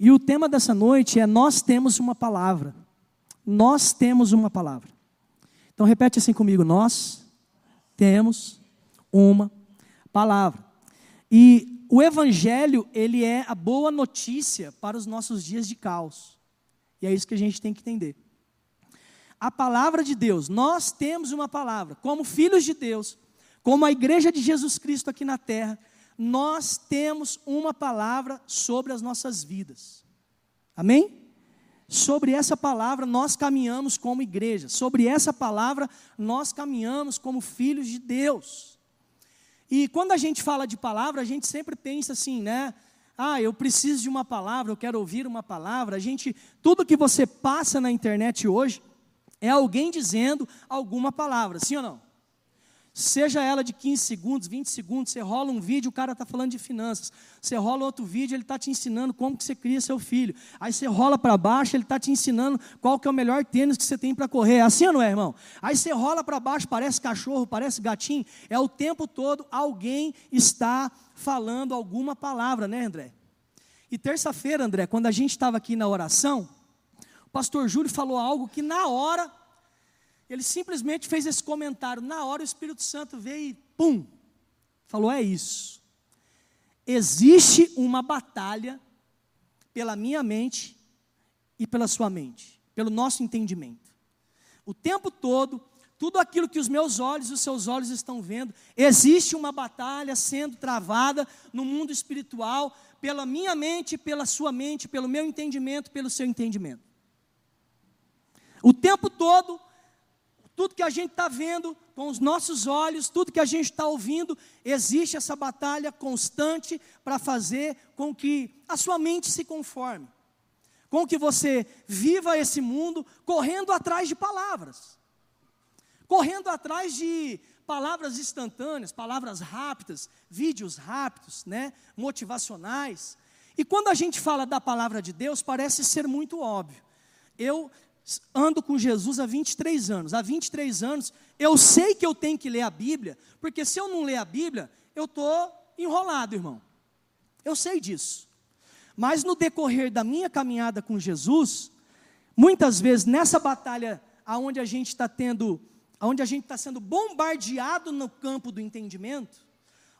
E o tema dessa noite é Nós temos uma palavra. Nós temos uma palavra. Então repete assim comigo: Nós temos uma palavra. E o evangelho, ele é a boa notícia para os nossos dias de caos. E é isso que a gente tem que entender. A palavra de Deus, nós temos uma palavra, como filhos de Deus, como a igreja de Jesus Cristo aqui na terra, nós temos uma palavra sobre as nossas vidas. Amém? Sobre essa palavra nós caminhamos como igreja, sobre essa palavra nós caminhamos como filhos de Deus. E quando a gente fala de palavra, a gente sempre pensa assim, né? Ah, eu preciso de uma palavra, eu quero ouvir uma palavra. A gente, tudo que você passa na internet hoje é alguém dizendo alguma palavra, sim ou não? Seja ela de 15 segundos, 20 segundos, você rola um vídeo, o cara está falando de finanças. Você rola outro vídeo, ele está te ensinando como que você cria seu filho. Aí você rola para baixo, ele está te ensinando qual que é o melhor tênis que você tem para correr. É assim ou não é, irmão? Aí você rola para baixo, parece cachorro, parece gatinho. É o tempo todo alguém está falando alguma palavra, né, André? E terça-feira, André, quando a gente estava aqui na oração, o pastor Júlio falou algo que na hora ele simplesmente fez esse comentário. Na hora o Espírito Santo veio e pum, falou: é isso. Existe uma batalha pela minha mente e pela sua mente, pelo nosso entendimento. O tempo todo, tudo aquilo que os meus olhos e os seus olhos estão vendo, existe uma batalha sendo travada no mundo espiritual pela minha mente, pela sua mente, pelo meu entendimento, pelo seu entendimento. O tempo todo tudo que a gente está vendo com os nossos olhos, tudo que a gente está ouvindo, existe essa batalha constante para fazer com que a sua mente se conforme, com que você viva esse mundo correndo atrás de palavras, correndo atrás de palavras instantâneas, palavras rápidas, vídeos rápidos, né, motivacionais. E quando a gente fala da palavra de Deus, parece ser muito óbvio. Eu ando com Jesus há 23 anos. Há 23 anos eu sei que eu tenho que ler a Bíblia, porque se eu não ler a Bíblia, eu estou enrolado, irmão. Eu sei disso. Mas no decorrer da minha caminhada com Jesus, muitas vezes nessa batalha aonde a gente está tendo, aonde a gente está sendo bombardeado no campo do entendimento,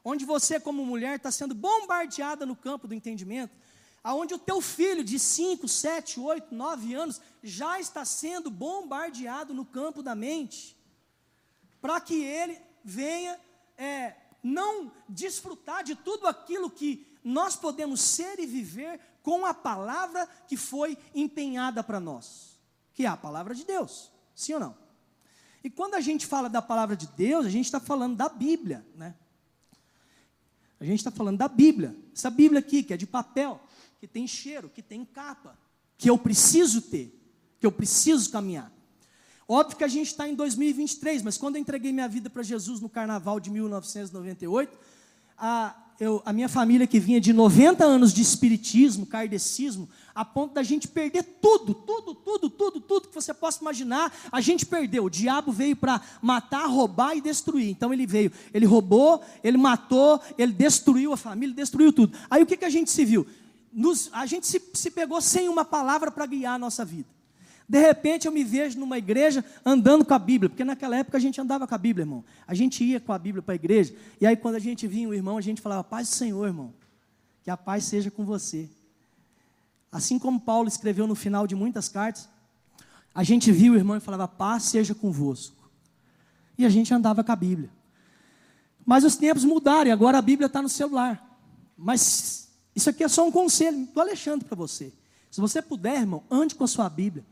onde você como mulher está sendo bombardeada no campo do entendimento, aonde o teu filho de 5, 7, 8, 9 anos já está sendo bombardeado no campo da mente, para que ele venha é, não desfrutar de tudo aquilo que nós podemos ser e viver com a palavra que foi empenhada para nós, que é a palavra de Deus, sim ou não? E quando a gente fala da palavra de Deus, a gente está falando da Bíblia, né? A gente está falando da Bíblia, essa Bíblia aqui, que é de papel, que tem cheiro, que tem capa, que eu preciso ter, que eu preciso caminhar. Óbvio que a gente está em 2023, mas quando eu entreguei minha vida para Jesus no carnaval de 1998, a, eu, a minha família que vinha de 90 anos de espiritismo, kardecismo, a ponto da gente perder tudo, tudo, tudo, tudo, tudo que você possa imaginar, a gente perdeu. O diabo veio para matar, roubar e destruir. Então ele veio, ele roubou, ele matou, ele destruiu a família, destruiu tudo. Aí o que, que a gente se viu? Nos, a gente se, se pegou sem uma palavra para guiar a nossa vida. De repente eu me vejo numa igreja andando com a Bíblia, porque naquela época a gente andava com a Bíblia, irmão. A gente ia com a Bíblia para a igreja, e aí quando a gente vinha o irmão, a gente falava, paz do Senhor, irmão, que a paz seja com você. Assim como Paulo escreveu no final de muitas cartas, a gente via o irmão e falava, paz seja convosco. E a gente andava com a Bíblia. Mas os tempos mudaram, e agora a Bíblia está no celular. Mas isso aqui é só um conselho do Alexandre para você. Se você puder, irmão, ande com a sua Bíblia.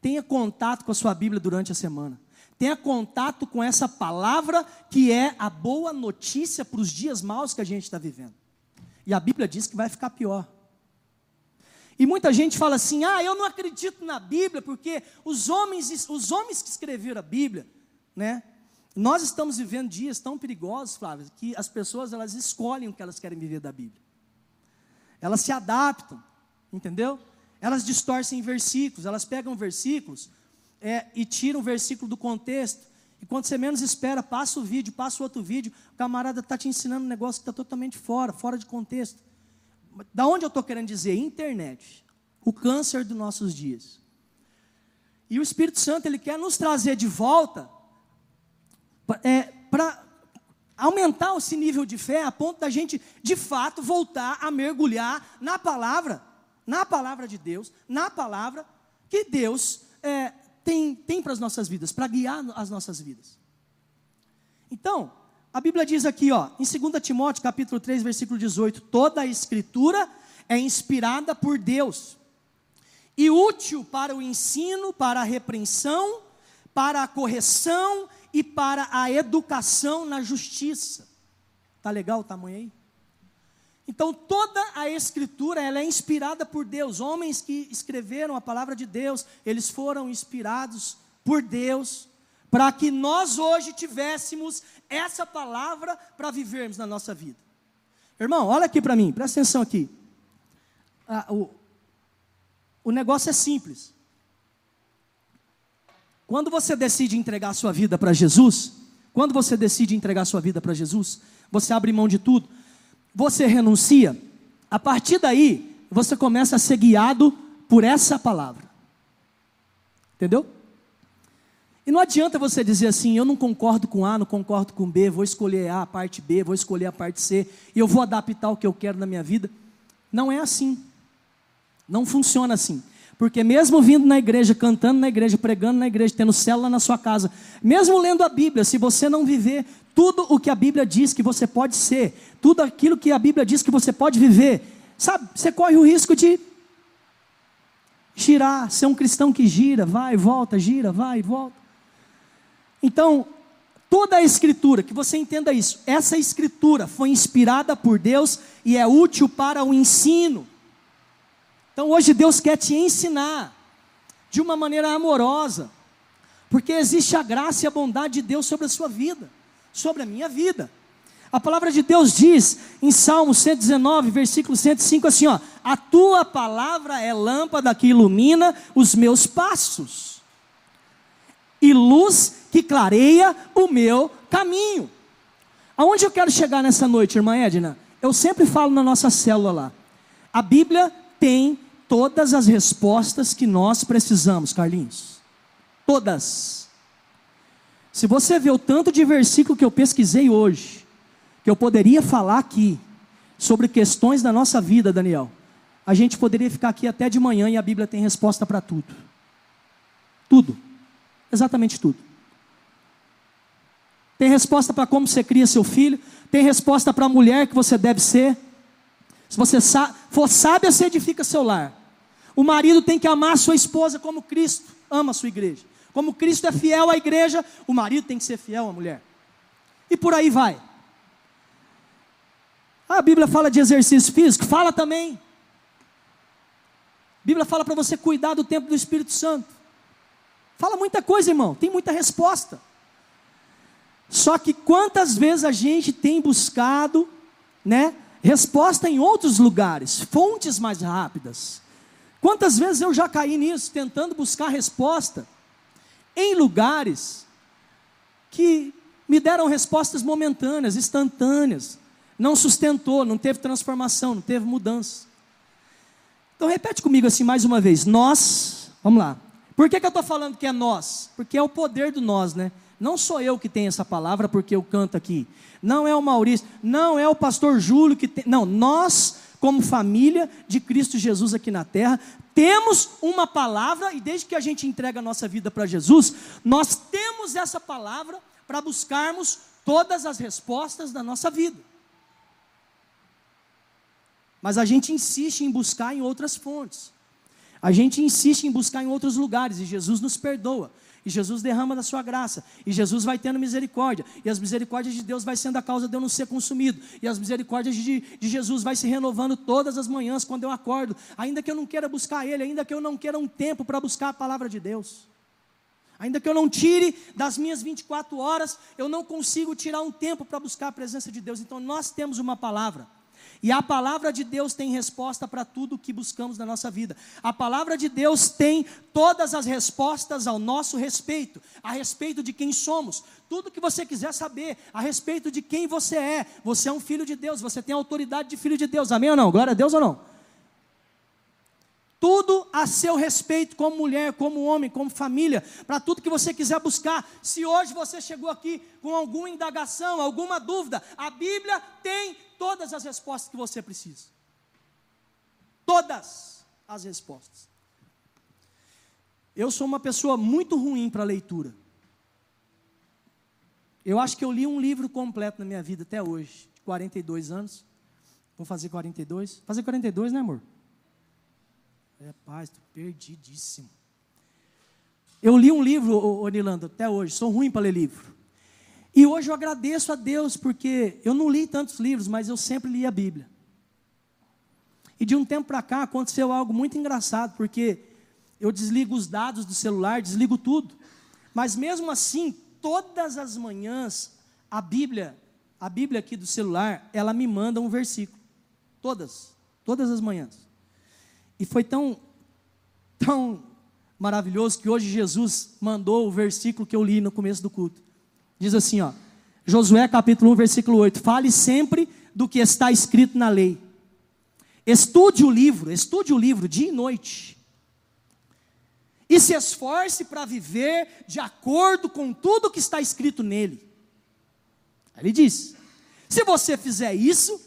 Tenha contato com a sua Bíblia durante a semana. Tenha contato com essa palavra que é a boa notícia para os dias maus que a gente está vivendo. E a Bíblia diz que vai ficar pior. E muita gente fala assim: ah, eu não acredito na Bíblia, porque os homens, os homens que escreveram a Bíblia, né? Nós estamos vivendo dias tão perigosos, Flávio, que as pessoas elas escolhem o que elas querem viver da Bíblia. Elas se adaptam, entendeu? Elas distorcem versículos, elas pegam versículos é, e tiram o versículo do contexto. E quando você menos espera, passa o vídeo, passa o outro vídeo, o camarada está te ensinando um negócio que está totalmente fora, fora de contexto. Da onde eu estou querendo dizer? Internet. O câncer dos nossos dias. E o Espírito Santo, ele quer nos trazer de volta é, para aumentar esse nível de fé a ponto da gente, de fato, voltar a mergulhar na palavra, na palavra de Deus, na palavra que Deus é, tem, tem para as nossas vidas, para guiar as nossas vidas. Então, a Bíblia diz aqui, ó, em 2 Timóteo, capítulo 3, versículo 18, toda a escritura é inspirada por Deus e útil para o ensino, para a repreensão, para a correção e para a educação na justiça. Tá legal o tamanho aí? Então toda a escritura ela é inspirada por Deus. Homens que escreveram a palavra de Deus, eles foram inspirados por Deus para que nós hoje tivéssemos essa palavra para vivermos na nossa vida. Irmão, olha aqui para mim, presta atenção aqui. Ah, o, o negócio é simples. Quando você decide entregar sua vida para Jesus, quando você decide entregar sua vida para Jesus, você abre mão de tudo, você renuncia, a partir daí, você começa a ser guiado por essa palavra. Entendeu? E não adianta você dizer assim, eu não concordo com A, não concordo com B, vou escolher A, a parte B, vou escolher a parte C, e eu vou adaptar o que eu quero na minha vida. Não é assim. Não funciona assim. Porque mesmo vindo na igreja, cantando na igreja, pregando na igreja, tendo célula na sua casa, mesmo lendo a Bíblia, se você não viver tudo o que a Bíblia diz que você pode ser, tudo aquilo que a Bíblia diz que você pode viver, sabe, você corre o risco de girar, ser um cristão que gira, vai volta, gira, vai volta. Então, toda a escritura, que você entenda isso, essa escritura foi inspirada por Deus e é útil para o ensino. Então hoje Deus quer te ensinar de uma maneira amorosa, porque existe a graça e a bondade de Deus sobre a sua vida, sobre a minha vida. A palavra de Deus diz em Salmo 119, versículo 105 assim, ó: "A tua palavra é lâmpada que ilumina os meus passos e luz que clareia o meu caminho. Aonde eu quero chegar nessa noite, irmã Edna? Eu sempre falo na nossa célula lá. A Bíblia tem todas as respostas que nós precisamos, Carlinhos. Todas. Se você vê o tanto de versículo que eu pesquisei hoje, que eu poderia falar aqui sobre questões da nossa vida, Daniel, a gente poderia ficar aqui até de manhã e a Bíblia tem resposta para tudo. Tudo. Exatamente tudo. Tem resposta para como você cria seu filho, tem resposta para a mulher que você deve ser. Se você for sábia, você edifica seu lar. O marido tem que amar sua esposa como Cristo ama a sua igreja. Como Cristo é fiel à igreja, o marido tem que ser fiel à mulher. E por aí vai. A Bíblia fala de exercício físico, fala também. A Bíblia fala para você cuidar do tempo do Espírito Santo. Fala muita coisa, irmão, tem muita resposta. Só que quantas vezes a gente tem buscado, né, resposta em outros lugares, fontes mais rápidas. Quantas vezes eu já caí nisso, tentando buscar resposta em lugares que me deram respostas momentâneas, instantâneas, não sustentou, não teve transformação, não teve mudança. Então repete comigo assim mais uma vez. Nós, vamos lá. Por que, que eu estou falando que é nós? Porque é o poder do nós, né? Não sou eu que tenho essa palavra porque eu canto aqui. Não é o Maurício, não é o pastor Júlio que tem. Não, nós, como família de Cristo Jesus aqui na terra, temos uma palavra e desde que a gente entrega a nossa vida para Jesus, nós temos essa palavra para buscarmos todas as respostas da nossa vida. Mas a gente insiste em buscar em outras fontes. A gente insiste em buscar em outros lugares e Jesus nos perdoa. E Jesus derrama da sua graça. E Jesus vai tendo misericórdia. E as misericórdias de Deus vai sendo a causa de eu não ser consumido. E as misericórdias de, de Jesus vai se renovando todas as manhãs quando eu acordo. Ainda que eu não queira buscar Ele, ainda que eu não queira um tempo para buscar a palavra de Deus. Ainda que eu não tire das minhas 24 horas, eu não consigo tirar um tempo para buscar a presença de Deus. Então nós temos uma palavra. E a palavra de Deus tem resposta para tudo o que buscamos na nossa vida. A palavra de Deus tem todas as respostas ao nosso respeito, a respeito de quem somos, tudo que você quiser saber, a respeito de quem você é. Você é um filho de Deus, você tem autoridade de filho de Deus. Amém ou não? Glória a Deus ou não? tudo a seu respeito, como mulher, como homem, como família, para tudo que você quiser buscar. Se hoje você chegou aqui com alguma indagação, alguma dúvida, a Bíblia tem todas as respostas que você precisa. Todas as respostas. Eu sou uma pessoa muito ruim para leitura. Eu acho que eu li um livro completo na minha vida até hoje, de 42 anos. Vou fazer 42. Fazer 42, né, amor? É, paz, estou perdidíssimo. Eu li um livro, Onilando, até hoje, sou ruim para ler livro. E hoje eu agradeço a Deus, porque eu não li tantos livros, mas eu sempre li a Bíblia. E de um tempo para cá aconteceu algo muito engraçado, porque eu desligo os dados do celular, desligo tudo. Mas mesmo assim, todas as manhãs, a Bíblia, a Bíblia aqui do celular, ela me manda um versículo. Todas, todas as manhãs. E foi tão, tão maravilhoso que hoje Jesus mandou o versículo que eu li no começo do culto. Diz assim, ó, Josué capítulo 1, versículo 8: Fale sempre do que está escrito na lei. Estude o livro, estude o livro dia e noite. E se esforce para viver de acordo com tudo que está escrito nele. Ele diz: se você fizer isso,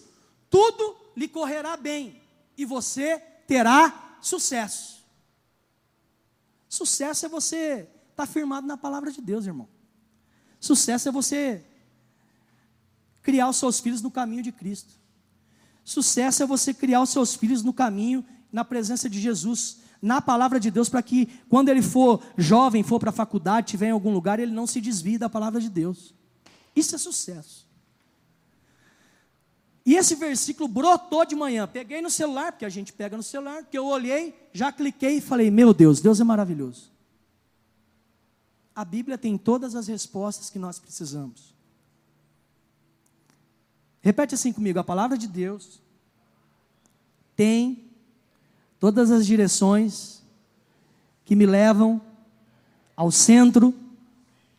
tudo lhe correrá bem, e você terá sucesso. Sucesso é você estar tá firmado na palavra de Deus, irmão. Sucesso é você criar os seus filhos no caminho de Cristo. Sucesso é você criar os seus filhos no caminho, na presença de Jesus, na palavra de Deus, para que quando ele for jovem, for para a faculdade, estiver em algum lugar, ele não se desvie da palavra de Deus. Isso é sucesso. E esse versículo brotou de manhã. Peguei no celular, porque a gente pega no celular, que eu olhei, já cliquei e falei: Meu Deus, Deus é maravilhoso. A Bíblia tem todas as respostas que nós precisamos. Repete assim comigo: a palavra de Deus tem todas as direções que me levam ao centro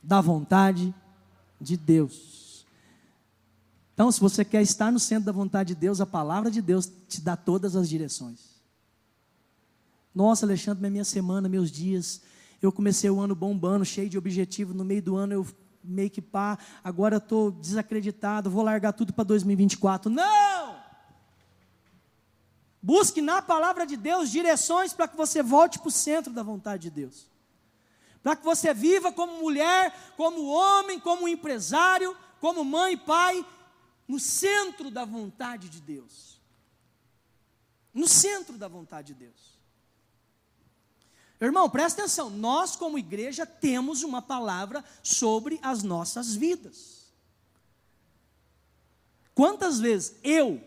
da vontade de Deus. Então, se você quer estar no centro da vontade de Deus, a palavra de Deus te dá todas as direções. Nossa, Alexandre, minha semana, meus dias, eu comecei o ano bombando, cheio de objetivo, no meio do ano eu meio que pá, agora estou desacreditado, vou largar tudo para 2024. Não! Busque na palavra de Deus direções para que você volte para o centro da vontade de Deus. Para que você viva como mulher, como homem, como empresário, como mãe, pai, no centro da vontade de Deus. No centro da vontade de Deus. Irmão, presta atenção, nós como igreja temos uma palavra sobre as nossas vidas. Quantas vezes eu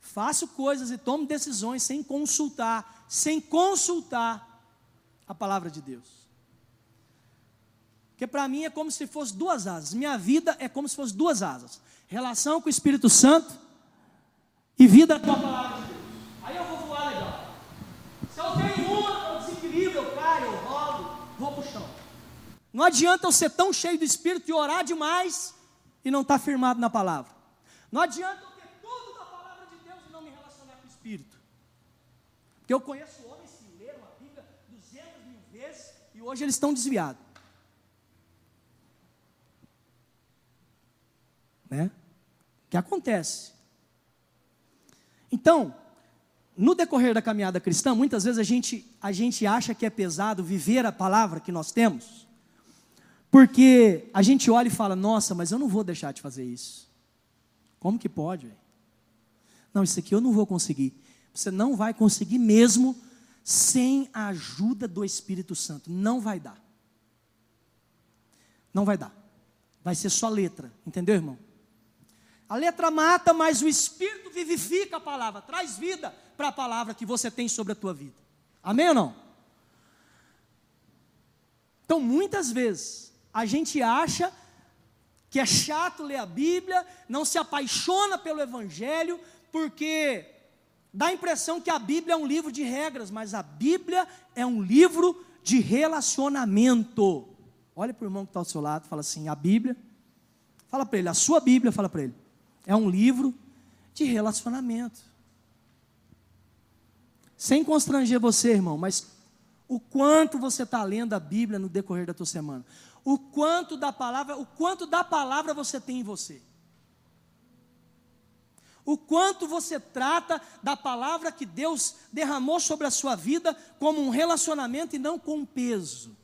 faço coisas e tomo decisões sem consultar, sem consultar a palavra de Deus? Porque para mim é como se fosse duas asas. Minha vida é como se fosse duas asas relação com o Espírito Santo e vida com a palavra de Deus. Aí eu vou voar legal. Se eu tenho uma, eu desequilíbrio, eu caio, eu rolo, vou para o chão. Não adianta eu ser tão cheio do Espírito e orar demais e não estar tá firmado na palavra. Não adianta eu ter tudo da palavra de Deus e não me relacionar com o Espírito. Porque eu conheço homens que leram a Bíblia 200 mil vezes e hoje eles estão desviados. Né? que acontece. Então, no decorrer da caminhada cristã, muitas vezes a gente, a gente acha que é pesado viver a palavra que nós temos, porque a gente olha e fala: nossa, mas eu não vou deixar de fazer isso. Como que pode? Véio? Não, isso aqui eu não vou conseguir. Você não vai conseguir mesmo sem a ajuda do Espírito Santo. Não vai dar. Não vai dar. Vai ser só letra, entendeu, irmão? A letra mata, mas o Espírito vivifica a palavra, traz vida para a palavra que você tem sobre a tua vida. Amém ou não? Então, muitas vezes, a gente acha que é chato ler a Bíblia, não se apaixona pelo Evangelho, porque dá a impressão que a Bíblia é um livro de regras, mas a Bíblia é um livro de relacionamento. Olha para o irmão que está ao seu lado, fala assim: a Bíblia, fala para ele, a sua Bíblia, fala para ele, é um livro de relacionamento. Sem constranger você, irmão, mas o quanto você está lendo a Bíblia no decorrer da tua semana, o quanto da palavra, o quanto da palavra você tem em você. O quanto você trata da palavra que Deus derramou sobre a sua vida como um relacionamento e não com um peso.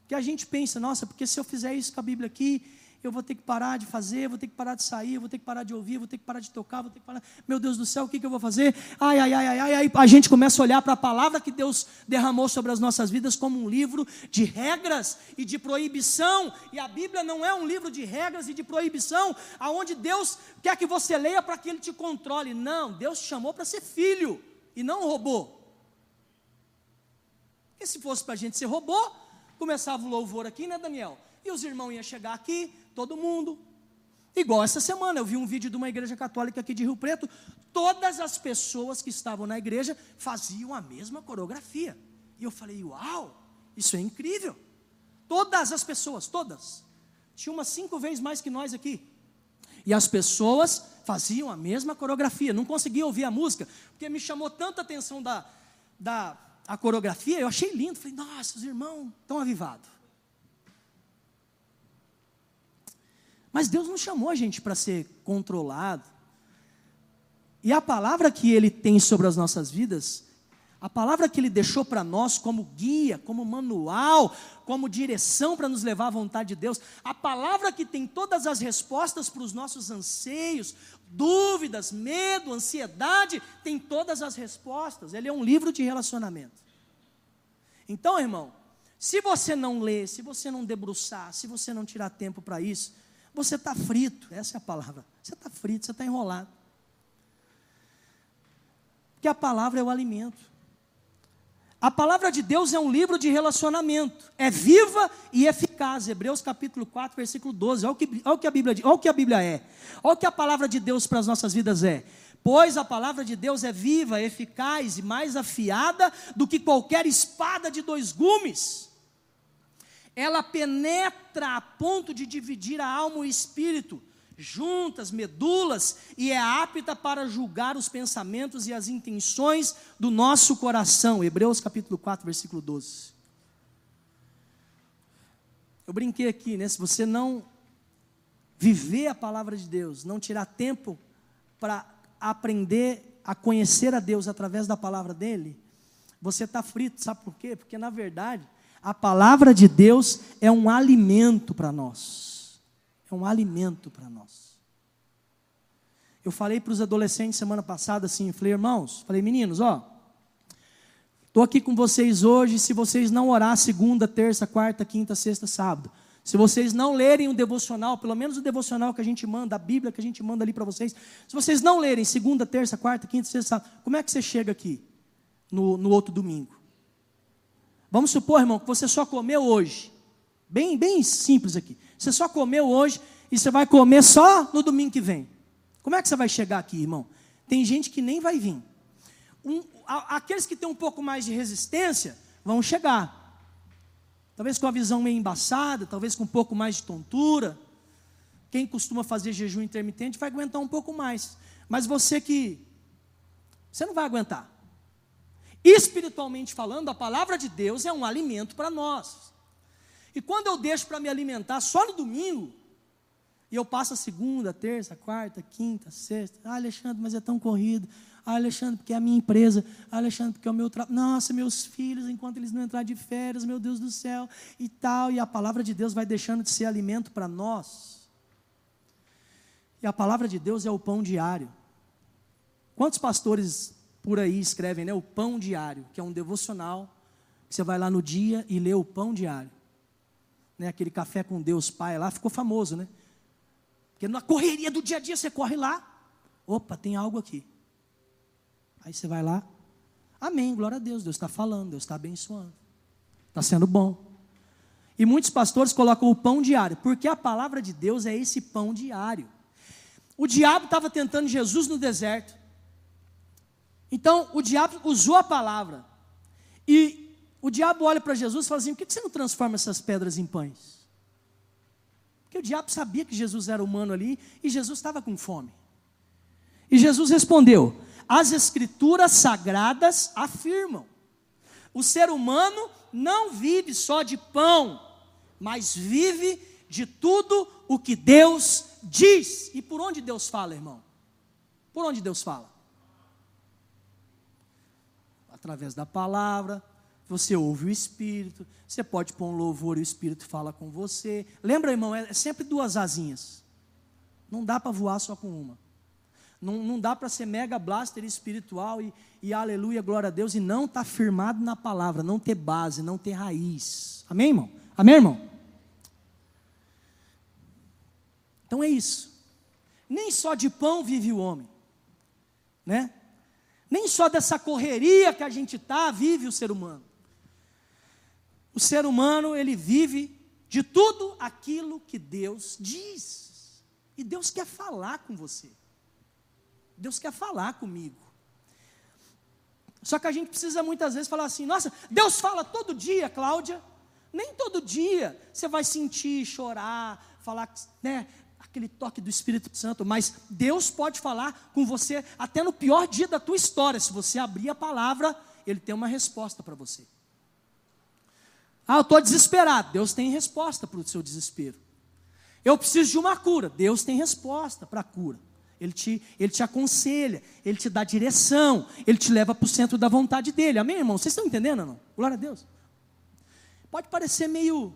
Porque a gente pensa, nossa, porque se eu fizer isso com a Bíblia aqui, eu vou ter que parar de fazer, vou ter que parar de sair, vou ter que parar de ouvir, vou ter que parar de tocar, vou ter que parar. Meu Deus do céu, o que, que eu vou fazer? Ai, ai, ai, ai, ai, ai. A gente começa a olhar para a palavra que Deus derramou sobre as nossas vidas como um livro de regras e de proibição. E a Bíblia não é um livro de regras e de proibição, aonde Deus quer que você leia para que Ele te controle. Não, Deus te chamou para ser filho e não robô. Porque se fosse para a gente ser robô, começava o louvor aqui, né, Daniel? E os irmãos iam chegar aqui, todo mundo. Igual essa semana, eu vi um vídeo de uma igreja católica aqui de Rio Preto. Todas as pessoas que estavam na igreja faziam a mesma coreografia. E eu falei, uau, isso é incrível. Todas as pessoas, todas. Tinha umas cinco vezes mais que nós aqui. E as pessoas faziam a mesma coreografia. Não conseguia ouvir a música, porque me chamou tanta atenção da, da a coreografia. Eu achei lindo. Falei, nossa, os irmãos estão avivados. Mas Deus não chamou a gente para ser controlado. E a palavra que Ele tem sobre as nossas vidas, a palavra que Ele deixou para nós como guia, como manual, como direção para nos levar à vontade de Deus, a palavra que tem todas as respostas para os nossos anseios, dúvidas, medo, ansiedade, tem todas as respostas. Ele é um livro de relacionamento. Então, irmão, se você não ler, se você não debruçar, se você não tirar tempo para isso, você está frito, essa é a palavra. Você está frito, você está enrolado. Porque a palavra é o alimento. A palavra de Deus é um livro de relacionamento. É viva e eficaz. Hebreus capítulo 4, versículo 12. Olha o que, olha o que, a, Bíblia, olha o que a Bíblia é. Olha o que a palavra de Deus para as nossas vidas é. Pois a palavra de Deus é viva, eficaz e mais afiada do que qualquer espada de dois gumes ela penetra a ponto de dividir a alma e o espírito, juntas, medulas, e é apta para julgar os pensamentos e as intenções do nosso coração. Hebreus capítulo 4, versículo 12. Eu brinquei aqui, né? Se você não viver a palavra de Deus, não tirar tempo para aprender a conhecer a Deus através da palavra dele, você está frito, sabe por quê? Porque na verdade, a palavra de Deus é um alimento para nós. É um alimento para nós. Eu falei para os adolescentes semana passada assim, falei, irmãos, falei, meninos, ó, estou aqui com vocês hoje, se vocês não orar segunda, terça, quarta, quinta, sexta, sábado, se vocês não lerem o devocional, pelo menos o devocional que a gente manda, a Bíblia que a gente manda ali para vocês, se vocês não lerem segunda, terça, quarta, quinta, sexta, sábado, como é que você chega aqui no, no outro domingo? Vamos supor, irmão, que você só comeu hoje. Bem, bem simples aqui. Você só comeu hoje e você vai comer só no domingo que vem. Como é que você vai chegar aqui, irmão? Tem gente que nem vai vir. Um, aqueles que têm um pouco mais de resistência vão chegar. Talvez com a visão meio embaçada, talvez com um pouco mais de tontura. Quem costuma fazer jejum intermitente vai aguentar um pouco mais. Mas você que. Você não vai aguentar. Espiritualmente falando, a palavra de Deus é um alimento para nós. E quando eu deixo para me alimentar só no domingo, e eu passo a segunda, terça, quarta, quinta, sexta, ah, Alexandre, mas é tão corrido. Ah, Alexandre, porque é a minha empresa. Ah, Alexandre, porque é o meu trabalho. Nossa, meus filhos, enquanto eles não entrarem de férias, meu Deus do céu, e tal. E a palavra de Deus vai deixando de ser alimento para nós. E a palavra de Deus é o pão diário. Quantos pastores por aí escrevem, né, o pão diário, que é um devocional, que você vai lá no dia e lê o pão diário. Né, aquele café com Deus Pai lá ficou famoso, né? Porque na correria do dia a dia você corre lá, opa, tem algo aqui. Aí você vai lá, amém, glória a Deus, Deus está falando, Deus está abençoando, está sendo bom. E muitos pastores colocam o pão diário, porque a palavra de Deus é esse pão diário. O diabo estava tentando Jesus no deserto. Então, o diabo usou a palavra. E o diabo olha para Jesus e fala assim: por que você não transforma essas pedras em pães? Porque o diabo sabia que Jesus era humano ali e Jesus estava com fome. E Jesus respondeu: as escrituras sagradas afirmam: o ser humano não vive só de pão, mas vive de tudo o que Deus diz. E por onde Deus fala, irmão? Por onde Deus fala? Através da palavra, você ouve o Espírito, você pode pôr um louvor e o Espírito fala com você. Lembra, irmão, é sempre duas asinhas. Não dá para voar só com uma. Não, não dá para ser mega blaster espiritual e, e aleluia, glória a Deus, e não estar tá firmado na palavra, não ter base, não ter raiz. Amém, irmão? Amém, irmão? Então é isso. Nem só de pão vive o homem, né? Nem só dessa correria que a gente tá vive o ser humano. O ser humano, ele vive de tudo aquilo que Deus diz. E Deus quer falar com você. Deus quer falar comigo. Só que a gente precisa muitas vezes falar assim: nossa, Deus fala todo dia, Cláudia. Nem todo dia você vai sentir, chorar, falar, né, aquele toque do Espírito Santo, mas Deus pode falar com você até no pior dia da tua história. Se você abrir a palavra, Ele tem uma resposta para você. Ah, eu estou desesperado. Deus tem resposta para o seu desespero. Eu preciso de uma cura. Deus tem resposta para a cura. Ele te, ele te aconselha, ele te dá direção, ele te leva para o centro da vontade dele. Amém, irmão? Vocês estão entendendo não? Glória a Deus. Pode parecer meio.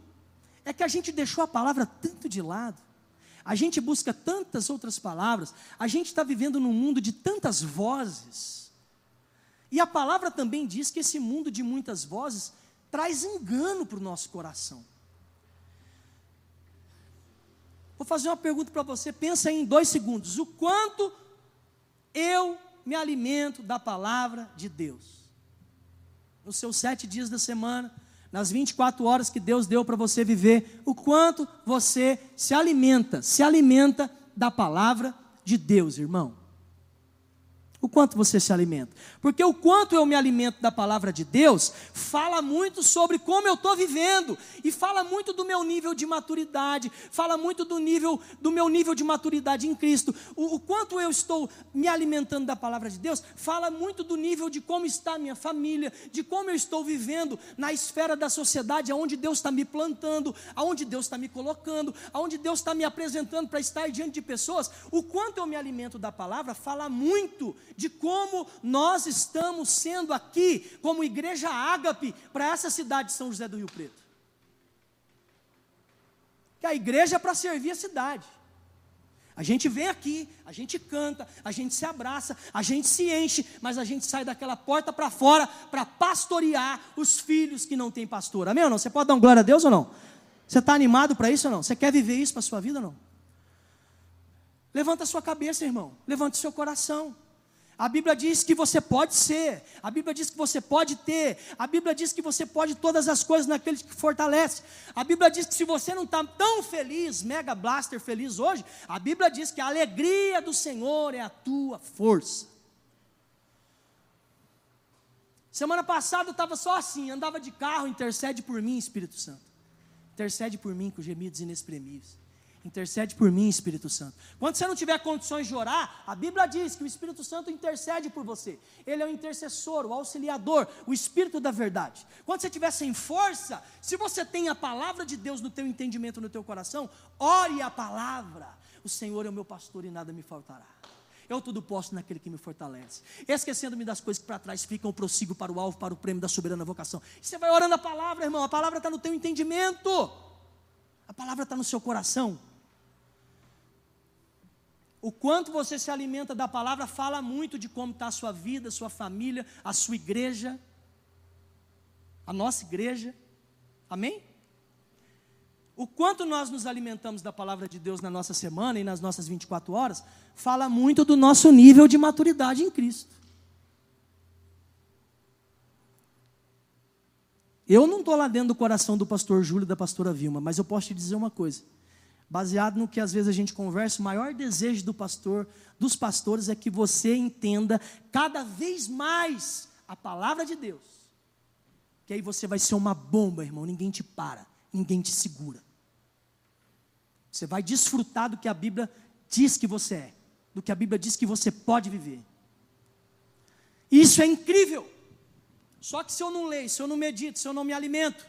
É que a gente deixou a palavra tanto de lado. A gente busca tantas outras palavras. A gente está vivendo num mundo de tantas vozes. E a palavra também diz que esse mundo de muitas vozes traz engano para o nosso coração. Vou fazer uma pergunta para você, pensa em dois segundos. O quanto eu me alimento da palavra de Deus? Nos seus sete dias da semana, nas 24 horas que Deus deu para você viver, o quanto você se alimenta, se alimenta da palavra de Deus, irmão. O quanto você se alimenta? Porque o quanto eu me alimento da palavra de Deus fala muito sobre como eu estou vivendo e fala muito do meu nível de maturidade, fala muito do nível do meu nível de maturidade em Cristo. O, o quanto eu estou me alimentando da palavra de Deus fala muito do nível de como está a minha família, de como eu estou vivendo na esfera da sociedade, aonde Deus está me plantando, aonde Deus está me colocando, aonde Deus está me apresentando para estar diante de pessoas. O quanto eu me alimento da palavra fala muito de como nós estamos sendo aqui, como igreja ágape, para essa cidade de São José do Rio Preto. Que a igreja é para servir a cidade. A gente vem aqui, a gente canta, a gente se abraça, a gente se enche, mas a gente sai daquela porta para fora para pastorear os filhos que não têm pastor. Amém ou não? Você pode dar glória a Deus ou não? Você está animado para isso ou não? Você quer viver isso para a sua vida ou não? Levanta a sua cabeça, irmão. Levanta o seu coração. A Bíblia diz que você pode ser, a Bíblia diz que você pode ter, a Bíblia diz que você pode todas as coisas naquele que fortalece. A Bíblia diz que se você não está tão feliz, mega blaster feliz hoje, a Bíblia diz que a alegria do Senhor é a tua força. Semana passada eu estava só assim, andava de carro, intercede por mim, Espírito Santo. Intercede por mim com gemidos inexprimíveis. Intercede por mim, Espírito Santo. Quando você não tiver condições de orar, a Bíblia diz que o Espírito Santo intercede por você. Ele é o intercessor, o auxiliador, o Espírito da verdade. Quando você estiver sem força, se você tem a palavra de Deus no teu entendimento, no teu coração, ore a palavra. O Senhor é o meu pastor e nada me faltará. Eu tudo posso naquele que me fortalece. Esquecendo-me das coisas que para trás ficam, prossigo para o alvo, para o prêmio da soberana vocação. E você vai orando a palavra, irmão. A palavra está no teu entendimento. A palavra está no seu coração. O quanto você se alimenta da palavra fala muito de como está a sua vida, a sua família, a sua igreja, a nossa igreja. Amém? O quanto nós nos alimentamos da palavra de Deus na nossa semana e nas nossas 24 horas, fala muito do nosso nível de maturidade em Cristo. Eu não estou lá dentro do coração do pastor Júlio e da pastora Vilma, mas eu posso te dizer uma coisa. Baseado no que às vezes a gente conversa, o maior desejo do pastor, dos pastores, é que você entenda cada vez mais a palavra de Deus. Que aí você vai ser uma bomba, irmão, ninguém te para, ninguém te segura. Você vai desfrutar do que a Bíblia diz que você é, do que a Bíblia diz que você pode viver. Isso é incrível. Só que se eu não leio, se eu não medito, se eu não me alimento,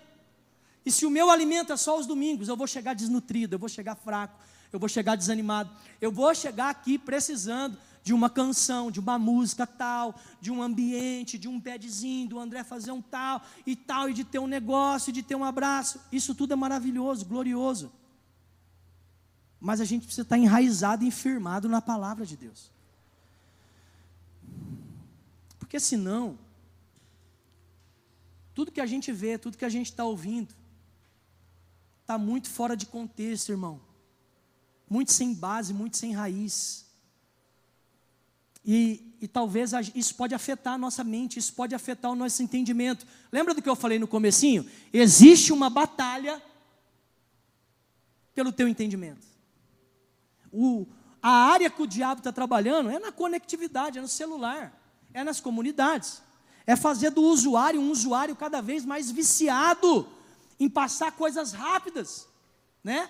e se o meu alimento é só os domingos, eu vou chegar desnutrido, eu vou chegar fraco, eu vou chegar desanimado, eu vou chegar aqui precisando de uma canção, de uma música tal, de um ambiente, de um pedzinho, do André fazer um tal e tal, e de ter um negócio, de ter um abraço. Isso tudo é maravilhoso, glorioso. Mas a gente precisa estar enraizado e firmado na palavra de Deus. Porque senão, tudo que a gente vê, tudo que a gente está ouvindo, está muito fora de contexto, irmão. Muito sem base, muito sem raiz. E, e talvez isso pode afetar a nossa mente, isso pode afetar o nosso entendimento. Lembra do que eu falei no comecinho? Existe uma batalha pelo teu entendimento. O, a área que o diabo está trabalhando é na conectividade, é no celular é nas comunidades. É fazer do usuário um usuário cada vez mais viciado em passar coisas rápidas, né?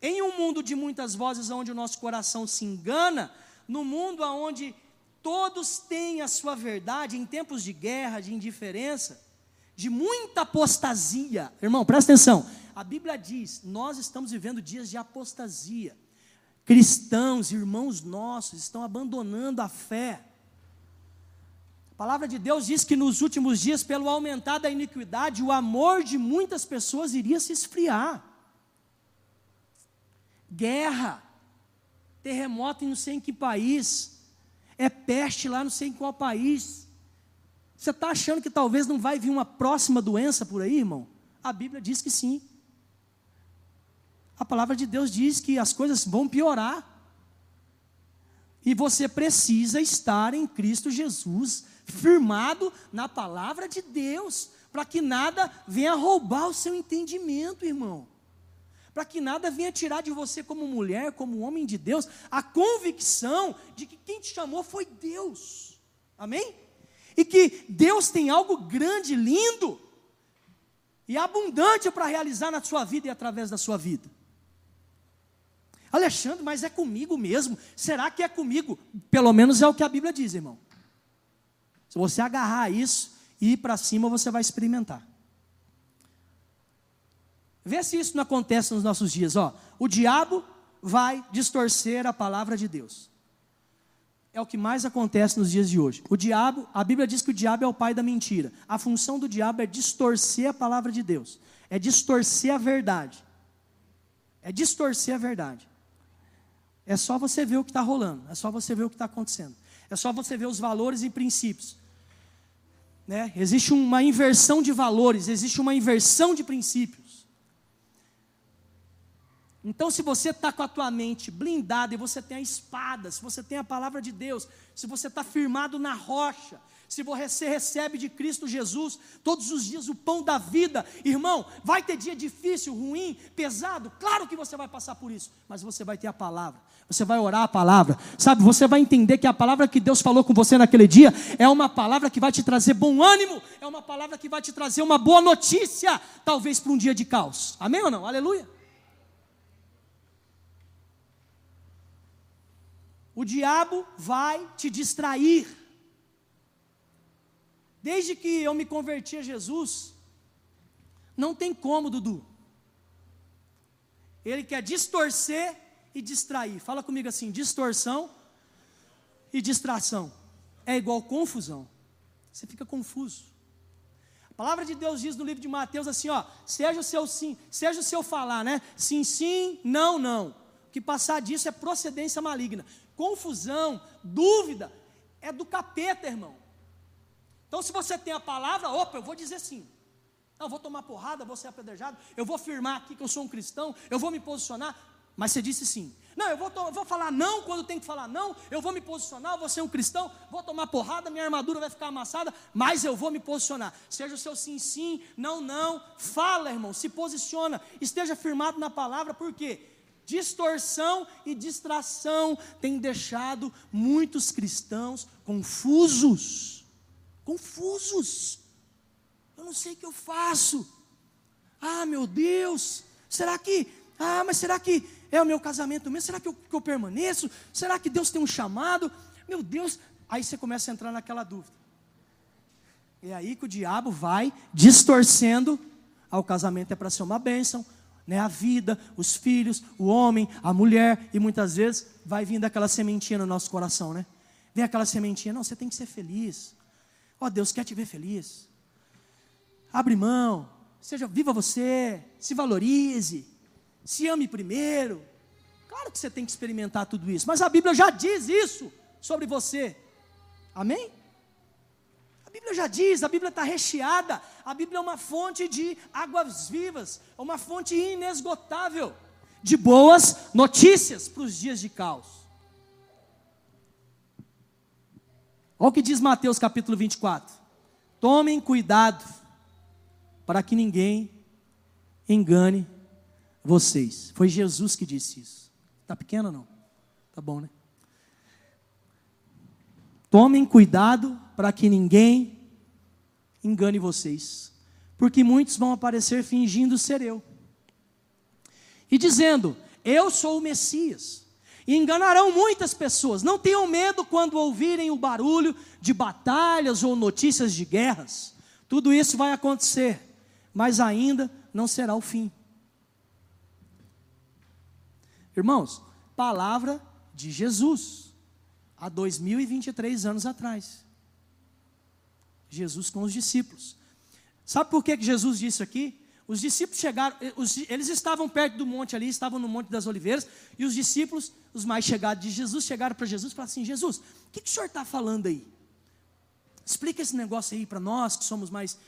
Em um mundo de muitas vozes onde o nosso coração se engana, no mundo onde todos têm a sua verdade, em tempos de guerra, de indiferença, de muita apostasia. Irmão, presta atenção. A Bíblia diz: nós estamos vivendo dias de apostasia. Cristãos, irmãos nossos, estão abandonando a fé. A palavra de Deus diz que nos últimos dias, pelo aumentar da iniquidade, o amor de muitas pessoas iria se esfriar. Guerra, terremoto em não sei em que país, é peste lá não sei em qual país. Você está achando que talvez não vai vir uma próxima doença por aí, irmão? A Bíblia diz que sim. A palavra de Deus diz que as coisas vão piorar. E você precisa estar em Cristo Jesus firmado na palavra de Deus, para que nada venha roubar o seu entendimento, irmão. Para que nada venha tirar de você, como mulher, como homem de Deus, a convicção de que quem te chamou foi Deus. Amém? E que Deus tem algo grande, lindo e abundante para realizar na sua vida e através da sua vida. Alexandre, mas é comigo mesmo? Será que é comigo? Pelo menos é o que a Bíblia diz, irmão. Se você agarrar isso e ir para cima, você vai experimentar. Vê se isso não acontece nos nossos dias. Ó, o diabo vai distorcer a palavra de Deus. É o que mais acontece nos dias de hoje. O diabo, a Bíblia diz que o diabo é o pai da mentira. A função do diabo é distorcer a palavra de Deus. É distorcer a verdade. É distorcer a verdade. É só você ver o que está rolando. É só você ver o que está acontecendo. É só você ver os valores e princípios. Né? Existe uma inversão de valores, existe uma inversão de princípios. Então, se você está com a tua mente blindada e você tem a espada, se você tem a palavra de Deus, se você está firmado na rocha, se você recebe de Cristo Jesus todos os dias o pão da vida, irmão, vai ter dia difícil, ruim, pesado, claro que você vai passar por isso, mas você vai ter a palavra, você vai orar a palavra, sabe? Você vai entender que a palavra que Deus falou com você naquele dia é uma palavra que vai te trazer bom ânimo, é uma palavra que vai te trazer uma boa notícia, talvez para um dia de caos, amém ou não? Aleluia. O diabo vai te distrair. Desde que eu me converti a Jesus, não tem como, Dudu. Ele quer distorcer e distrair. Fala comigo assim: distorção e distração. É igual confusão. Você fica confuso. A palavra de Deus diz no livro de Mateus assim, ó, seja o seu sim, seja o seu falar, né? Sim, sim, não, não. O que passar disso é procedência maligna. Confusão, dúvida, é do capeta, irmão. Então, se você tem a palavra, opa, eu vou dizer sim. Não, eu vou tomar porrada, vou ser apedrejado, eu vou afirmar aqui que eu sou um cristão, eu vou me posicionar. Mas você disse sim. Não, eu vou, eu vou falar não quando tem que falar não, eu vou me posicionar, eu vou ser um cristão, vou tomar porrada, minha armadura vai ficar amassada, mas eu vou me posicionar. Seja o seu sim, sim, não, não. Fala, irmão, se posiciona, esteja firmado na palavra, por quê? distorção e distração tem deixado muitos cristãos confusos. Confusos. Eu não sei o que eu faço. Ah, meu Deus, será que. Ah, mas será que é o meu casamento mesmo? Será que eu, que eu permaneço? Será que Deus tem um chamado? Meu Deus. Aí você começa a entrar naquela dúvida. É aí que o diabo vai distorcendo. Ah, o casamento é para ser uma bênção, né? A vida, os filhos, o homem, a mulher, e muitas vezes vai vindo aquela sementinha no nosso coração, né? Vem aquela sementinha, não, você tem que ser feliz. Ó, oh, Deus quer te ver feliz. Abre mão, seja viva você, se valorize, se ame primeiro. Claro que você tem que experimentar tudo isso, mas a Bíblia já diz isso sobre você. Amém? A Bíblia já diz, a Bíblia está recheada, a Bíblia é uma fonte de águas vivas, é uma fonte inesgotável de boas notícias para os dias de caos. Olha o que diz Mateus capítulo 24: Tomem cuidado para que ninguém engane vocês. Foi Jesus que disse isso. Está pequeno ou não? Tá bom, né? Tomem cuidado para que ninguém engane vocês, porque muitos vão aparecer fingindo ser eu e dizendo: Eu sou o Messias. E enganarão muitas pessoas. Não tenham medo quando ouvirem o barulho de batalhas ou notícias de guerras. Tudo isso vai acontecer, mas ainda não será o fim. Irmãos, palavra de Jesus, há 2023 anos atrás. Jesus com os discípulos. Sabe por que Jesus disse aqui? Os discípulos chegaram, eh, eles estavam perto do monte ali, estavam no Monte das Oliveiras, e os discípulos, os mais chegados de Jesus, chegaram para Jesus e falaram assim: Jesus, o que, que o senhor está falando aí? Explica esse negócio aí para nós que somos mais.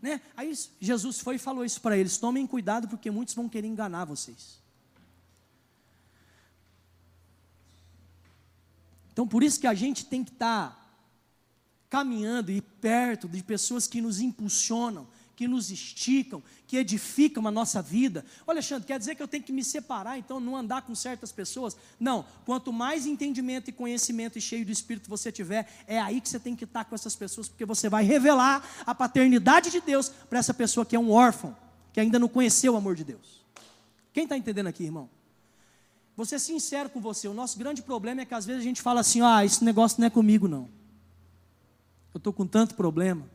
Né? Aí Jesus foi e falou isso para eles: tomem cuidado, porque muitos vão querer enganar vocês. Então, por isso que a gente tem que estar tá caminhando e perto de pessoas que nos impulsionam, que nos esticam, que edificam a nossa vida. Olha, Alexandre, quer dizer que eu tenho que me separar, então não andar com certas pessoas? Não. Quanto mais entendimento e conhecimento e cheio do Espírito você tiver, é aí que você tem que estar com essas pessoas, porque você vai revelar a paternidade de Deus para essa pessoa que é um órfão, que ainda não conheceu o amor de Deus. Quem está entendendo aqui, irmão? Vou ser sincero com você, o nosso grande problema é que às vezes a gente fala assim: ah, esse negócio não é comigo, não. Eu estou com tanto problema.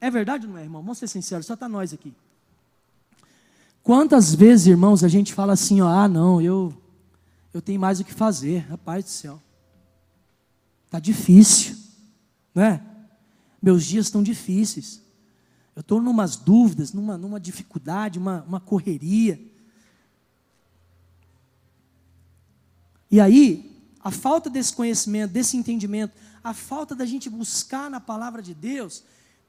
É verdade ou não é, irmão? Vamos ser sinceros, só está nós aqui. Quantas vezes, irmãos, a gente fala assim: ó, ah, não, eu, eu tenho mais o que fazer, rapaz do céu. Está difícil, né? Meus dias estão difíceis. Eu estou numas dúvidas, numa, numa dificuldade, uma, uma correria. E aí, a falta desse conhecimento, desse entendimento, a falta da gente buscar na palavra de Deus,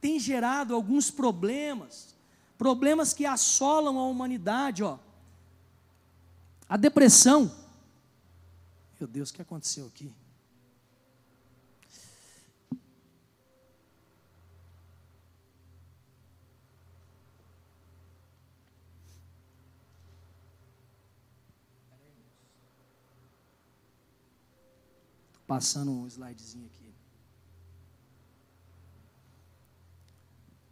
tem gerado alguns problemas, problemas que assolam a humanidade, ó. A depressão. Meu Deus, o que aconteceu aqui? Passando um slidezinho aqui.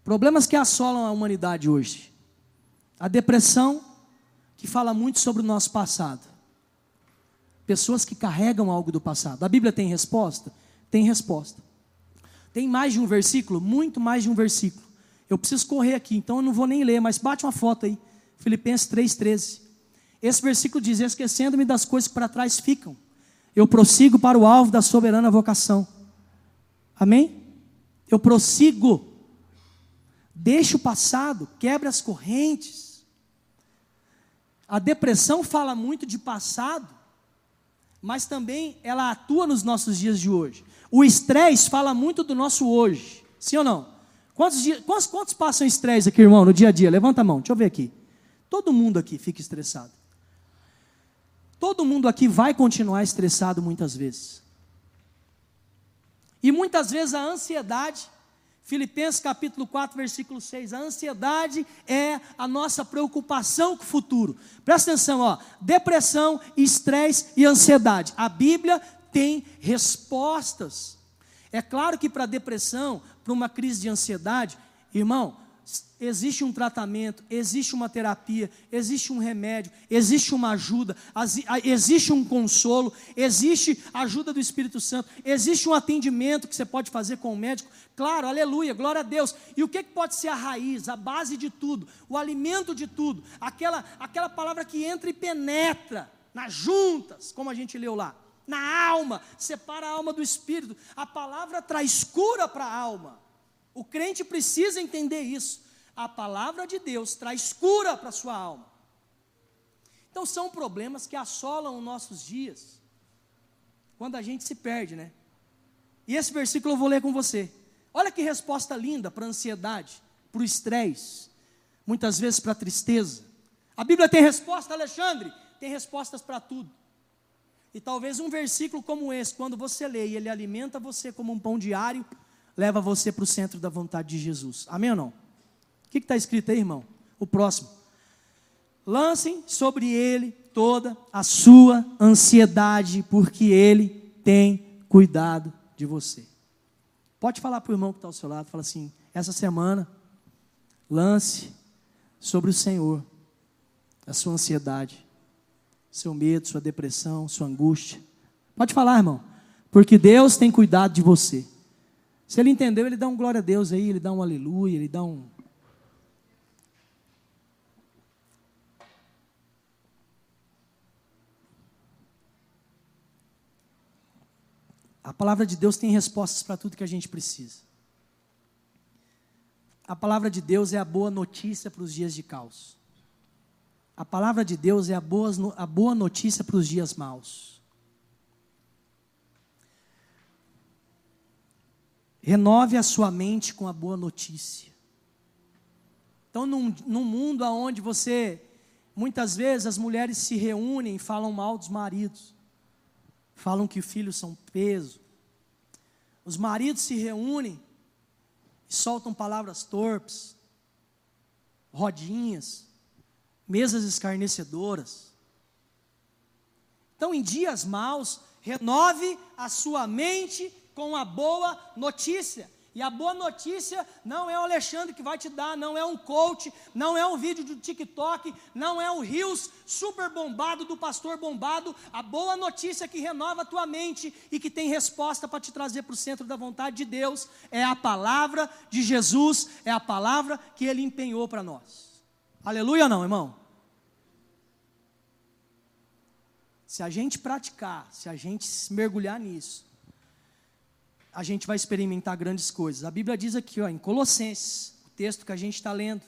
Problemas que assolam a humanidade hoje. A depressão, que fala muito sobre o nosso passado. Pessoas que carregam algo do passado. A Bíblia tem resposta? Tem resposta. Tem mais de um versículo? Muito mais de um versículo. Eu preciso correr aqui, então eu não vou nem ler, mas bate uma foto aí. Filipenses 3,13. Esse versículo diz: Esquecendo-me das coisas que para trás ficam eu prossigo para o alvo da soberana vocação. Amém? Eu prossigo. Deixa o passado, quebra as correntes. A depressão fala muito de passado, mas também ela atua nos nossos dias de hoje. O estresse fala muito do nosso hoje. Sim ou não? Quantos, dias, quantos, quantos passam estresse aqui, irmão, no dia a dia? Levanta a mão, deixa eu ver aqui. Todo mundo aqui fica estressado. Todo mundo aqui vai continuar estressado muitas vezes. E muitas vezes a ansiedade Filipenses capítulo 4, versículo 6. A ansiedade é a nossa preocupação com o futuro. Presta atenção, ó. Depressão, estresse e ansiedade. A Bíblia tem respostas. É claro que para depressão, para uma crise de ansiedade, irmão, existe um tratamento, existe uma terapia, existe um remédio, existe uma ajuda, existe um consolo, existe ajuda do Espírito Santo, existe um atendimento que você pode fazer com o médico. Claro, aleluia, glória a Deus. E o que pode ser a raiz, a base de tudo, o alimento de tudo, aquela, aquela palavra que entra e penetra nas juntas, como a gente leu lá, na alma, separa a alma do espírito. A palavra traz cura para a alma. O crente precisa entender isso. A palavra de Deus traz cura para a sua alma. Então são problemas que assolam os nossos dias. Quando a gente se perde, né? E esse versículo eu vou ler com você. Olha que resposta linda para a ansiedade, para o estresse, muitas vezes para a tristeza. A Bíblia tem resposta, Alexandre? Tem respostas para tudo. E talvez um versículo como esse, quando você lê e ele alimenta você como um pão diário, leva você para o centro da vontade de Jesus. Amém ou não? O que está escrito aí, irmão? O próximo. Lancem sobre ele toda a sua ansiedade, porque ele tem cuidado de você. Pode falar para o irmão que está ao seu lado, fala assim: essa semana, lance sobre o Senhor a sua ansiedade, seu medo, sua depressão, sua angústia. Pode falar, irmão, porque Deus tem cuidado de você. Se ele entendeu, ele dá um glória a Deus aí, ele dá um aleluia, ele dá um. A palavra de Deus tem respostas para tudo que a gente precisa. A palavra de Deus é a boa notícia para os dias de caos. A palavra de Deus é a boa, a boa notícia para os dias maus. Renove a sua mente com a boa notícia. Então, num, num mundo onde você, muitas vezes, as mulheres se reúnem e falam mal dos maridos, falam que os filhos são peso, os maridos se reúnem e soltam palavras torpes, rodinhas, mesas escarnecedoras. Então, em dias maus, renove a sua mente com a boa notícia. E a boa notícia não é o Alexandre que vai te dar, não é um coach, não é um vídeo do TikTok, não é um rios super bombado do pastor bombado. A boa notícia que renova a tua mente e que tem resposta para te trazer para o centro da vontade de Deus é a palavra de Jesus, é a palavra que ele empenhou para nós. Aleluia, não, irmão? Se a gente praticar, se a gente mergulhar nisso, a gente vai experimentar grandes coisas. A Bíblia diz aqui, ó, em Colossenses, o texto que a gente está lendo,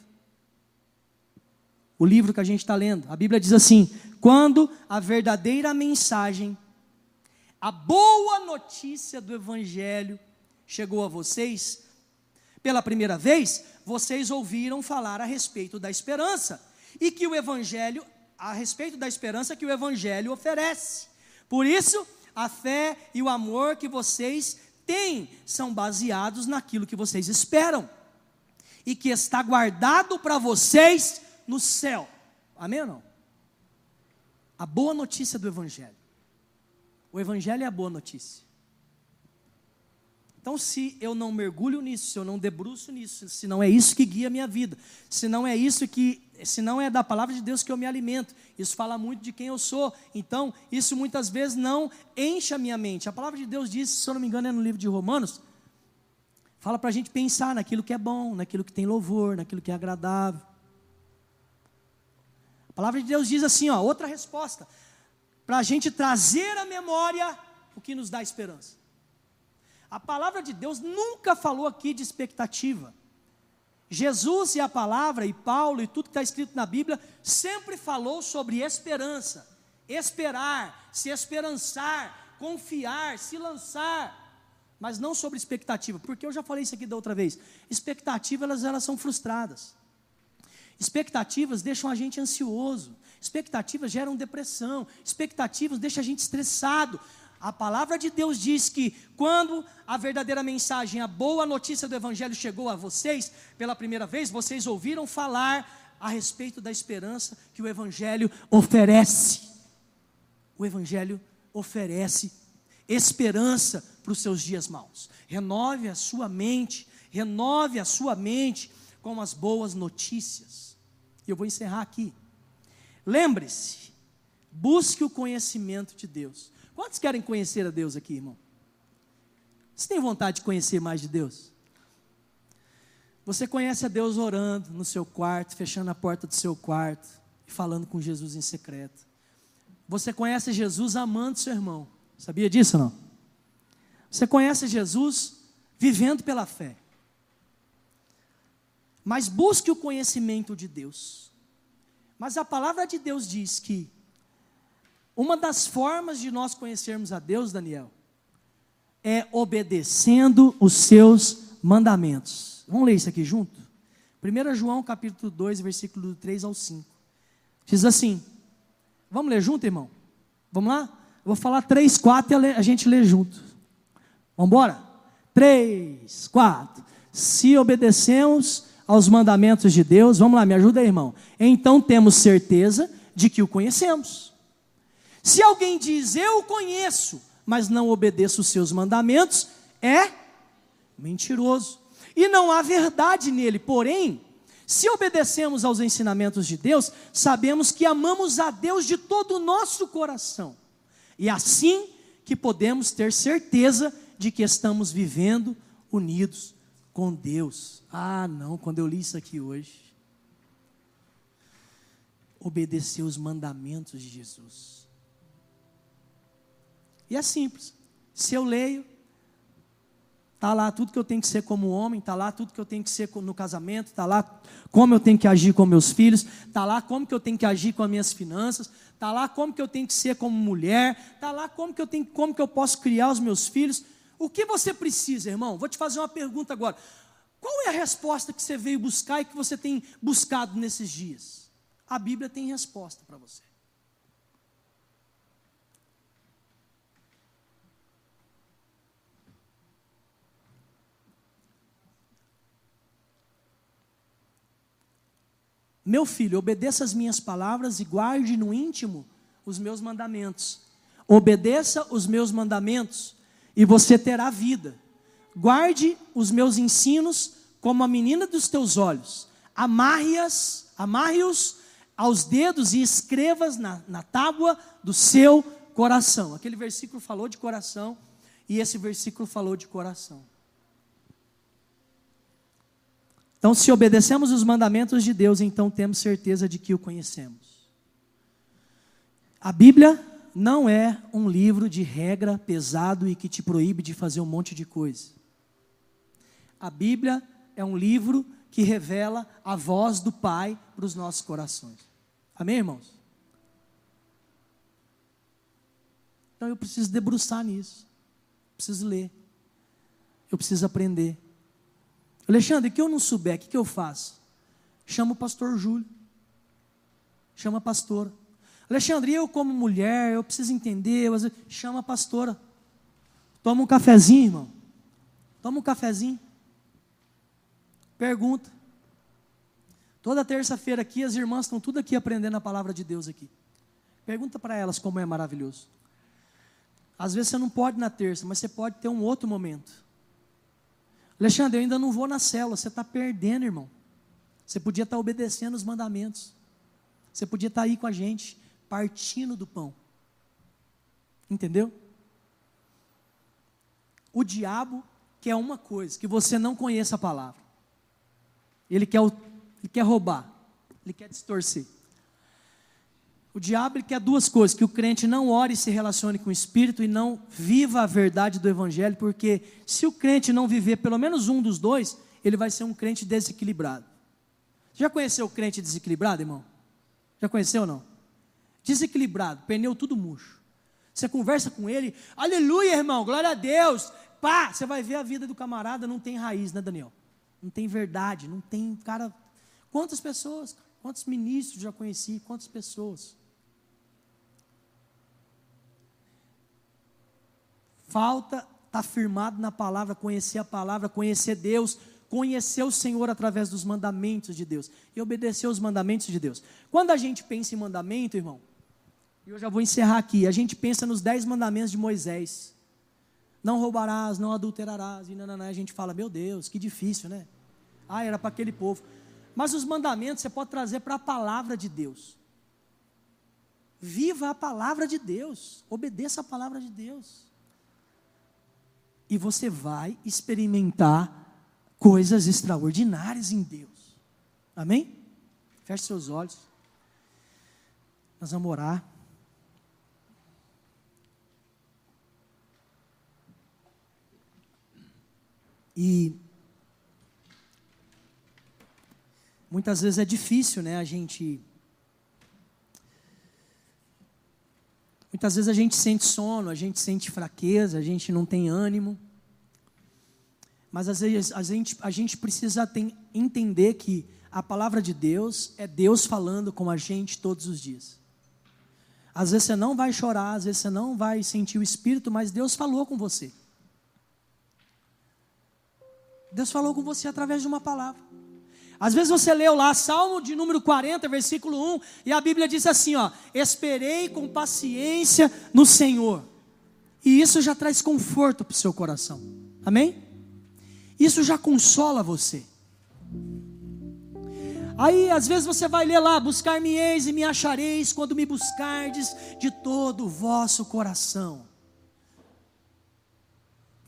o livro que a gente está lendo, a Bíblia diz assim: quando a verdadeira mensagem, a boa notícia do Evangelho chegou a vocês, pela primeira vez, vocês ouviram falar a respeito da esperança, e que o Evangelho, a respeito da esperança que o Evangelho oferece. Por isso, a fé e o amor que vocês têm são baseados naquilo que vocês esperam e que está guardado para vocês no céu. Amém ou não? A boa notícia do Evangelho. O Evangelho é a boa notícia. Então, se eu não mergulho nisso, se eu não debruço nisso, se não é isso que guia a minha vida, se não é isso que, se não é da palavra de Deus que eu me alimento, isso fala muito de quem eu sou. Então, isso muitas vezes não enche a minha mente. A palavra de Deus diz, se eu não me engano, é no livro de Romanos, fala para a gente pensar naquilo que é bom, naquilo que tem louvor, naquilo que é agradável. A palavra de Deus diz assim, ó, outra resposta, para a gente trazer à memória o que nos dá esperança. A palavra de Deus nunca falou aqui de expectativa. Jesus e a palavra, e Paulo, e tudo que está escrito na Bíblia, sempre falou sobre esperança, esperar, se esperançar, confiar, se lançar, mas não sobre expectativa, porque eu já falei isso aqui da outra vez. Expectativas, elas, elas são frustradas. Expectativas deixam a gente ansioso, expectativas geram depressão, expectativas deixam a gente estressado. A palavra de Deus diz que quando a verdadeira mensagem, a boa notícia do Evangelho chegou a vocês pela primeira vez, vocês ouviram falar a respeito da esperança que o Evangelho oferece. O Evangelho oferece esperança para os seus dias maus. Renove a sua mente, renove a sua mente com as boas notícias. E eu vou encerrar aqui. Lembre-se, busque o conhecimento de Deus. Quantos querem conhecer a Deus aqui, irmão? Você tem vontade de conhecer mais de Deus? Você conhece a Deus orando no seu quarto, fechando a porta do seu quarto e falando com Jesus em secreto. Você conhece Jesus amando seu irmão. Sabia disso não? Você conhece Jesus vivendo pela fé. Mas busque o conhecimento de Deus. Mas a palavra de Deus diz que uma das formas de nós conhecermos a Deus, Daniel, é obedecendo os seus mandamentos. Vamos ler isso aqui junto? 1 João capítulo 2, versículo 3 ao 5. Diz assim: Vamos ler junto, irmão? Vamos lá? Eu vou falar três, quatro e a gente lê junto. Vamos embora? Três, quatro. Se obedecemos aos mandamentos de Deus, vamos lá, me ajuda aí, irmão. Então temos certeza de que o conhecemos. Se alguém diz eu conheço, mas não obedeço os seus mandamentos, é mentiroso. E não há verdade nele. Porém, se obedecemos aos ensinamentos de Deus, sabemos que amamos a Deus de todo o nosso coração. E assim que podemos ter certeza de que estamos vivendo unidos com Deus. Ah, não, quando eu li isso aqui hoje. Obedecer os mandamentos de Jesus. E é simples. Se eu leio, Está lá tudo que eu tenho que ser como homem, está lá tudo que eu tenho que ser no casamento, está lá como eu tenho que agir com meus filhos, está lá como que eu tenho que agir com as minhas finanças, está lá como que eu tenho que ser como mulher, está lá como que eu tenho, como que eu posso criar os meus filhos. O que você precisa, irmão? Vou te fazer uma pergunta agora. Qual é a resposta que você veio buscar e que você tem buscado nesses dias? A Bíblia tem resposta para você. Meu filho, obedeça as minhas palavras e guarde no íntimo os meus mandamentos. Obedeça os meus mandamentos e você terá vida. Guarde os meus ensinos como a menina dos teus olhos. Amarre-as, amarre-os aos dedos e escrevas na, na tábua do seu coração. Aquele versículo falou de coração e esse versículo falou de coração. Então, se obedecemos os mandamentos de Deus, então temos certeza de que o conhecemos. A Bíblia não é um livro de regra pesado e que te proíbe de fazer um monte de coisa. A Bíblia é um livro que revela a voz do Pai para os nossos corações. Amém, irmãos? Então eu preciso debruçar nisso. Preciso ler. Eu preciso aprender. Alexandre, que eu não souber, o que, que eu faço? Chama o pastor Júlio. Chama a pastora. Alexandre, eu como mulher, eu preciso entender. Chama a pastora. Toma um cafezinho, irmão. Toma um cafezinho. Pergunta. Toda terça-feira aqui, as irmãs estão tudo aqui aprendendo a palavra de Deus aqui. Pergunta para elas como é maravilhoso. Às vezes você não pode na terça, mas você pode ter um outro momento. Alexandre, eu ainda não vou na célula. Você está perdendo, irmão. Você podia estar tá obedecendo os mandamentos. Você podia estar tá aí com a gente, partindo do pão. Entendeu? O diabo quer uma coisa, que você não conheça a palavra. Ele quer, ele quer roubar, ele quer distorcer. O diabo quer duas coisas: que o crente não ore e se relacione com o Espírito e não viva a verdade do Evangelho, porque se o crente não viver pelo menos um dos dois, ele vai ser um crente desequilibrado. Já conheceu o crente desequilibrado, irmão? Já conheceu ou não? Desequilibrado, pneu tudo murcho. Você conversa com ele, aleluia, irmão, glória a Deus. Pá, você vai ver a vida do camarada não tem raiz, né, Daniel? Não tem verdade, não tem cara. Quantas pessoas, quantos ministros já conheci, quantas pessoas? Falta estar tá firmado na palavra, conhecer a palavra, conhecer Deus, conhecer o Senhor através dos mandamentos de Deus e obedecer os mandamentos de Deus. Quando a gente pensa em mandamento, irmão, e eu já vou encerrar aqui, a gente pensa nos dez mandamentos de Moisés. Não roubarás, não adulterarás, e nananã, a gente fala, meu Deus, que difícil, né? Ah, era para aquele povo. Mas os mandamentos você pode trazer para a palavra de Deus. Viva a palavra de Deus, obedeça a palavra de Deus. E você vai experimentar coisas extraordinárias em Deus. Amém? Feche seus olhos. Nós vamos orar. E muitas vezes é difícil, né, a gente Muitas vezes a gente sente sono, a gente sente fraqueza, a gente não tem ânimo. Mas às vezes a gente, a gente precisa tem, entender que a palavra de Deus é Deus falando com a gente todos os dias. Às vezes você não vai chorar, às vezes você não vai sentir o Espírito, mas Deus falou com você. Deus falou com você através de uma palavra. Às vezes você leu lá Salmo de número 40, versículo 1, e a Bíblia diz assim, ó: "Esperei com paciência no Senhor". E isso já traz conforto para o seu coração. Amém? Isso já consola você. Aí, às vezes você vai ler lá: Buscar-me-eis e me achareis quando me buscardes de todo o vosso coração.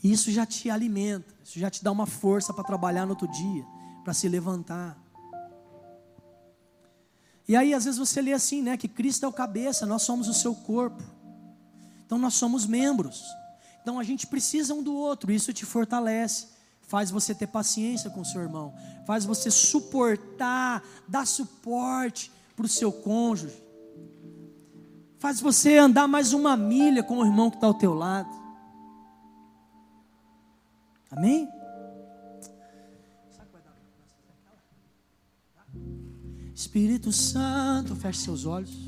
Isso já te alimenta, isso já te dá uma força para trabalhar no outro dia para se levantar. E aí, às vezes você lê assim, né? Que Cristo é o cabeça, nós somos o seu corpo. Então, nós somos membros. Então, a gente precisa um do outro, isso te fortalece. Faz você ter paciência com o seu irmão. Faz você suportar, dar suporte para o seu cônjuge. Faz você andar mais uma milha com o irmão que está ao teu lado. Amém? Espírito Santo, feche seus olhos.